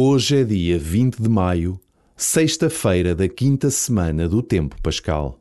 Hoje é dia 20 de maio, sexta-feira da quinta semana do Tempo Pascal.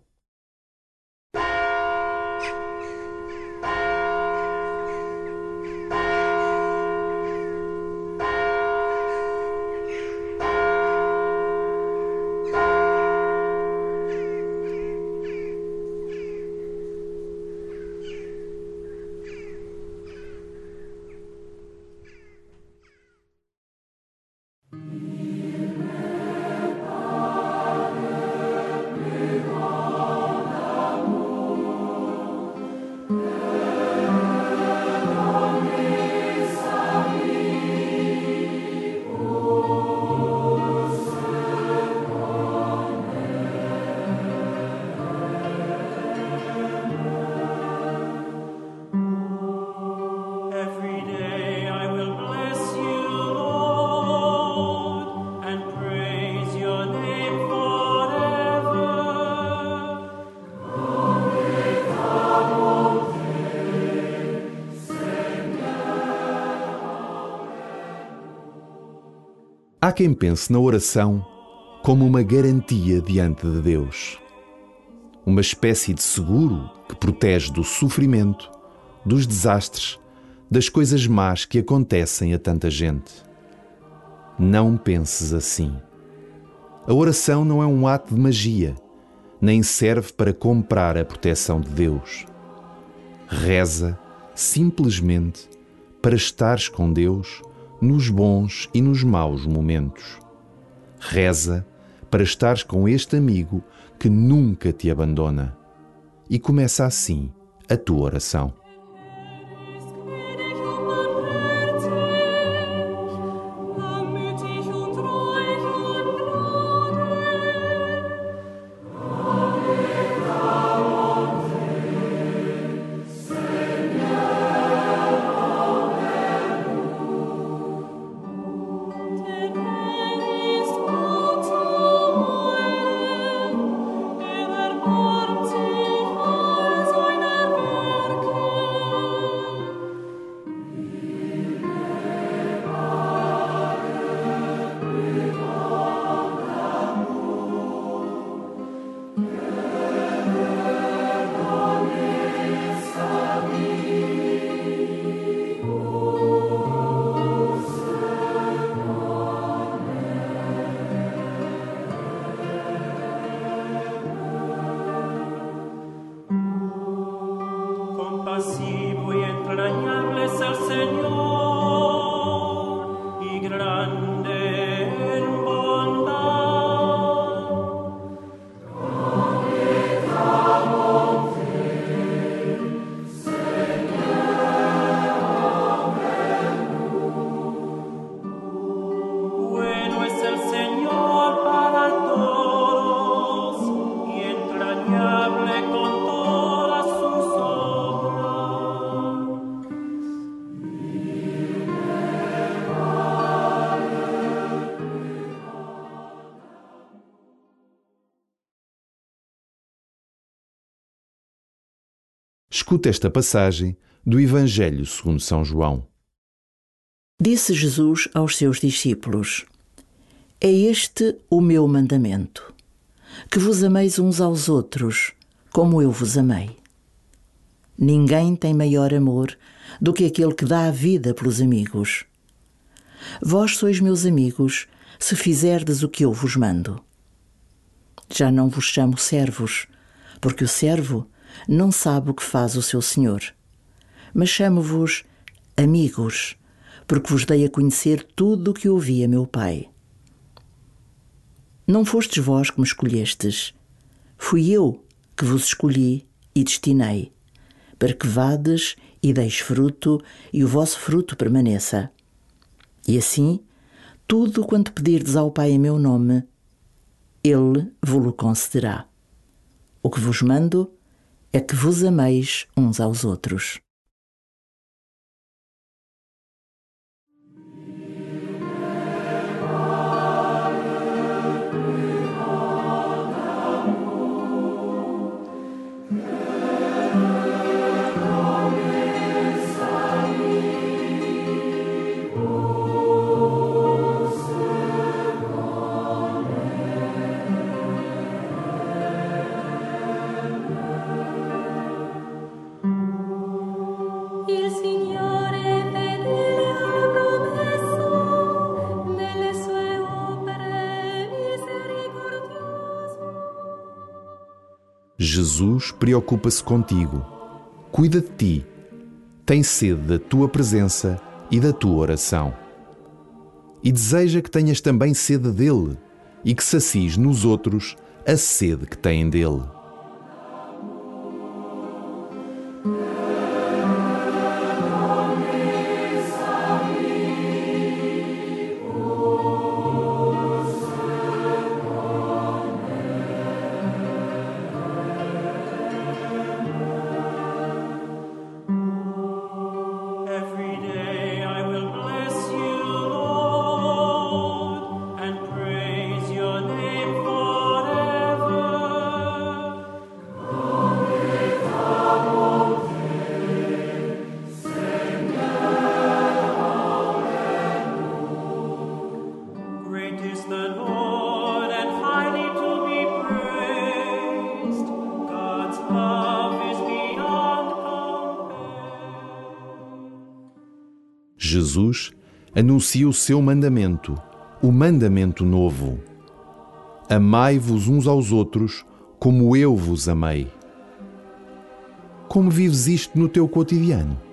Há quem pense na oração como uma garantia diante de Deus. Uma espécie de seguro que protege do sofrimento, dos desastres, das coisas más que acontecem a tanta gente. Não penses assim. A oração não é um ato de magia, nem serve para comprar a proteção de Deus. Reza simplesmente para estares com Deus nos bons e nos maus momentos. Reza para estares com este amigo que nunca te abandona. E começa assim a tua oração. Compasivo y entrañable es el Señor y grande Escuta esta passagem do Evangelho segundo São João. Disse Jesus aos seus discípulos: É este o meu mandamento, que vos ameis uns aos outros, como eu vos amei. Ninguém tem maior amor do que aquele que dá a vida pelos amigos. Vós sois meus amigos, se fizerdes o que eu vos mando. Já não vos chamo servos, porque o servo não sabe o que faz o seu senhor. Mas chamo-vos amigos, porque vos dei a conhecer tudo o que ouvi a meu Pai. Não fostes vós que me escolhestes, fui eu que vos escolhi e destinei, para que vades e deis fruto e o vosso fruto permaneça. E assim, tudo quanto pedirdes ao Pai em meu nome, Ele vos-lo concederá. O que vos mando é que vos ameis uns aos outros. Jesus preocupa-se contigo, cuida de ti, tem sede da tua presença e da tua oração. E deseja que tenhas também sede dele e que sacies nos outros a sede que têm dele. Jesus anuncia o seu mandamento, o mandamento novo. Amai-vos uns aos outros como eu vos amei. Como vives isto no teu cotidiano?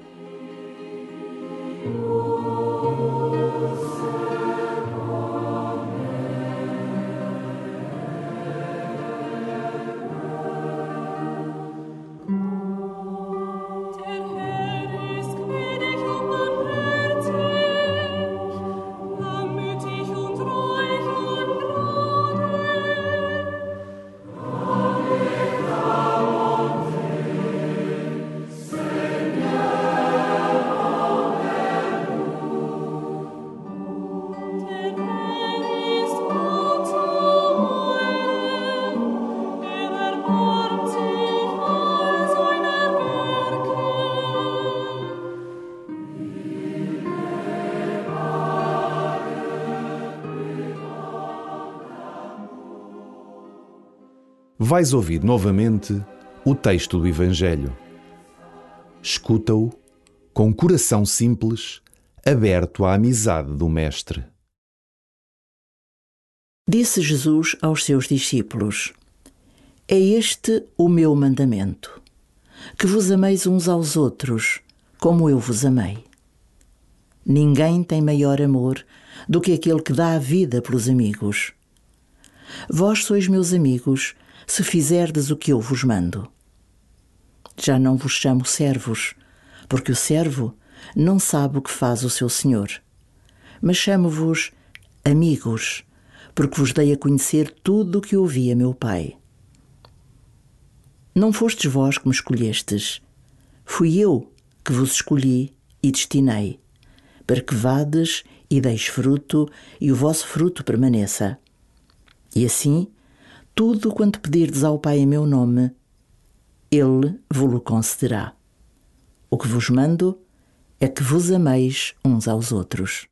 Vais ouvir novamente o texto do Evangelho. Escuta-o com coração simples, aberto à amizade do Mestre. Disse Jesus aos seus discípulos: É este o meu mandamento, que vos ameis uns aos outros, como eu vos amei. Ninguém tem maior amor do que aquele que dá a vida pelos amigos. Vós sois meus amigos, se fizerdes o que eu vos mando. Já não vos chamo servos, porque o servo não sabe o que faz o seu senhor. Mas chamo-vos amigos, porque vos dei a conhecer tudo o que ouvi a meu Pai. Não fostes vós que me escolhestes, fui eu que vos escolhi e destinei, para que vades e deis fruto e o vosso fruto permaneça. E assim, tudo quanto pedirdes ao Pai em meu nome, Ele vos-lo concederá. O que vos mando é que vos ameis uns aos outros.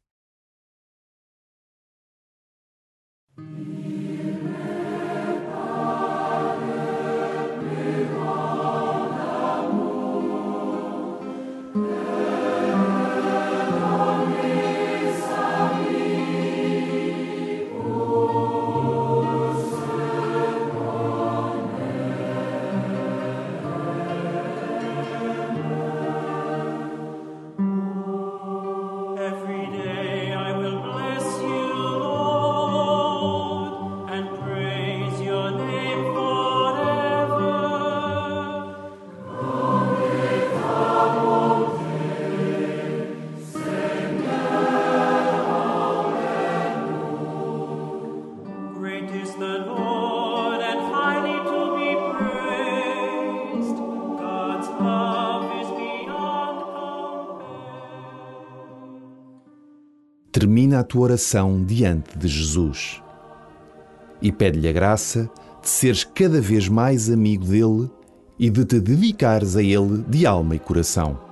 Termina a tua oração diante de Jesus e pede-lhe a graça de seres cada vez mais amigo dele e de te dedicares a ele de alma e coração.